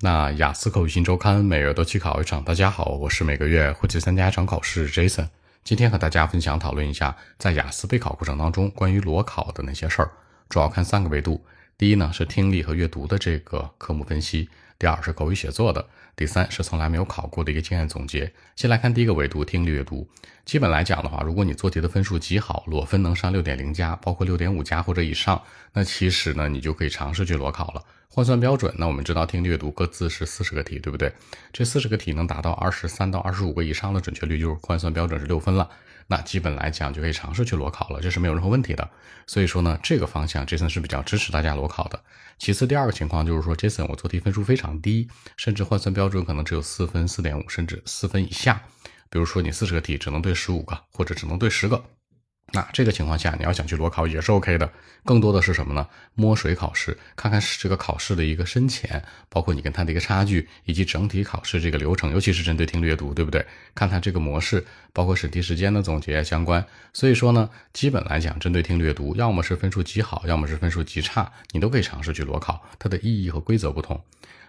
那雅思口语新周刊每月都去考一场。大家好，我是每个月会去参加一场考试 Jason。今天和大家分享讨论一下，在雅思备考过程当中关于裸考的那些事儿，主要看三个维度。第一呢是听力和阅读的这个科目分析，第二是口语写作的，第三是从来没有考过的一个经验总结。先来看第一个维度，听力阅读。基本来讲的话，如果你做题的分数极好，裸分能上六点零加，包括六点五加或者以上，那其实呢你就可以尝试去裸考了。换算标准，那我们知道听力阅读各自是四十个题，对不对？这四十个题能达到二十三到二十五个以上的准确率，就是换算标准是六分了。那基本来讲就可以尝试去裸考了，这是没有任何问题的。所以说呢，这个方向 Jason 是比较支持大家裸考的。其次，第二个情况就是说，Jason 我做题分数非常低，甚至换算标准可能只有四分、四点五，甚至四分以下。比如说你四十个题只能对十五个，或者只能对十个。那这个情况下，你要想去裸考也是 OK 的。更多的是什么呢？摸水考试，看看这个考试的一个深浅，包括你跟他的一个差距，以及整体考试这个流程，尤其是针对听力阅读，对不对？看他这个模式，包括审题时间的总结相关。所以说呢，基本来讲，针对听力阅读，要么是分数极好，要么是分数极差，你都可以尝试去裸考。它的意义和规则不同。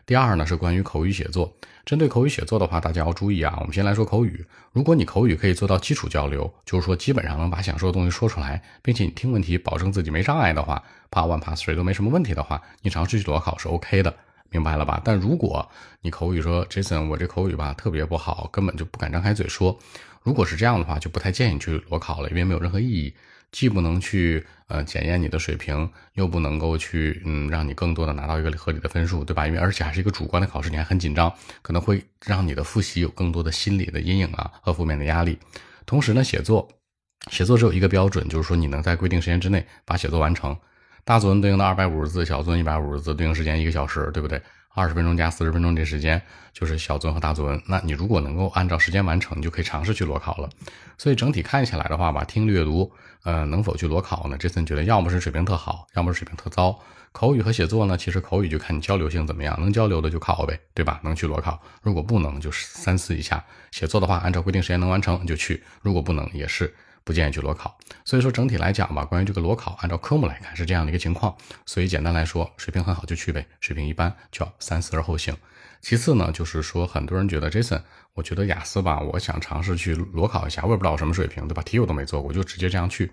第二呢是关于口语写作，针对口语写作的话，大家要注意啊。我们先来说口语，如果你口语可以做到基础交流，就是说基本上能把想说的东西说出来，并且你听问题保证自己没障碍的话，Part One、Part Three 都没什么问题的话，你尝试去裸考是 OK 的，明白了吧？但如果你口语说 Jason，我这口语吧特别不好，根本就不敢张开嘴说，如果是这样的话，就不太建议去裸考了，因为没有任何意义。既不能去呃检验你的水平，又不能够去嗯让你更多的拿到一个合理的分数，对吧？因为而且还是一个主观的考试，你还很紧张，可能会让你的复习有更多的心理的阴影啊和负面的压力。同时呢，写作写作只有一个标准，就是说你能在规定时间之内把写作完成。大作文对应的二百五十字，小作文一百五十字，对应时间一个小时，对不对？二十分钟加四十分钟这时间就是小作文和大作文。那你如果能够按照时间完成，你就可以尝试去裸考了。所以整体看起来的话吧，听力阅读，呃，能否去裸考呢？这次你觉得要么是水平特好，要么是水平特糟。口语和写作呢，其实口语就看你交流性怎么样，能交流的就考呗，对吧？能去裸考。如果不能，就是三思一下。写作的话，按照规定时间能完成就去；如果不能，也是。不建议去裸考，所以说整体来讲吧，关于这个裸考，按照科目来看是这样的一个情况。所以简单来说，水平很好就去呗，水平一般就要三思而后行。其次呢，就是说很多人觉得 Jason，我觉得雅思吧，我想尝试去裸考一下，我也不知道我什么水平，对吧？题我都没做过，就直接这样去。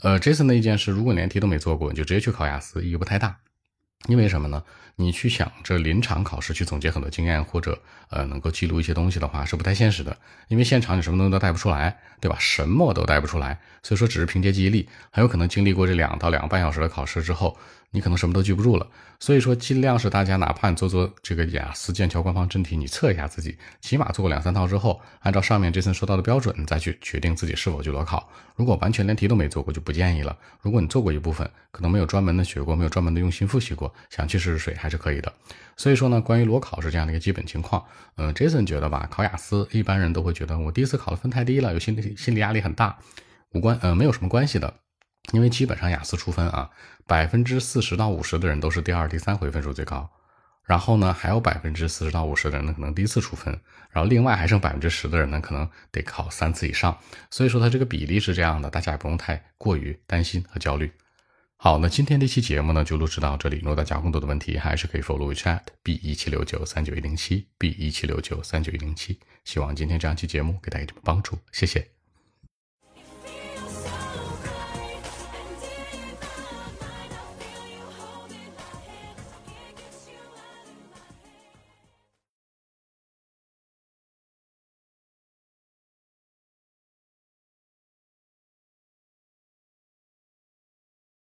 呃，Jason 的意见是，如果连题都没做过，你就直接去考雅思，意义不太大。因为什么呢？你去想着临场考试去总结很多经验，或者呃能够记录一些东西的话，是不太现实的。因为现场你什么东西都带不出来，对吧？什么都带不出来，所以说只是凭借记忆力，很有可能经历过这两到两个半小时的考试之后。你可能什么都记不住了，所以说尽量是大家哪怕你做做这个雅思剑桥官方真题，你测一下自己，起码做过两三套之后，按照上面这次说到的标准，你再去决定自己是否去裸考。如果完全连题都没做过，就不建议了。如果你做过一部分，可能没有专门的学过，没有专门的用心复习过，想去试试水还是可以的。所以说呢，关于裸考是这样的一个基本情况。嗯，Jason 觉得吧，考雅思一般人都会觉得我第一次考的分太低了，有心理心理压力很大，无关，呃，没有什么关系的。因为基本上雅思出分啊，百分之四十到五十的人都是第二、第三回分数最高，然后呢，还有百分之四十到五十的人呢可能第一次出分，然后另外还剩百分之十的人呢可能得考三次以上，所以说它这个比例是这样的，大家也不用太过于担心和焦虑。好，那今天这期节目呢就录制到这里，如果大家更多的问题还是可以 follow chat b 一七六九三九一零七 b 一七六九三九一零七，希望今天这样期节目给大家一点帮助，谢谢。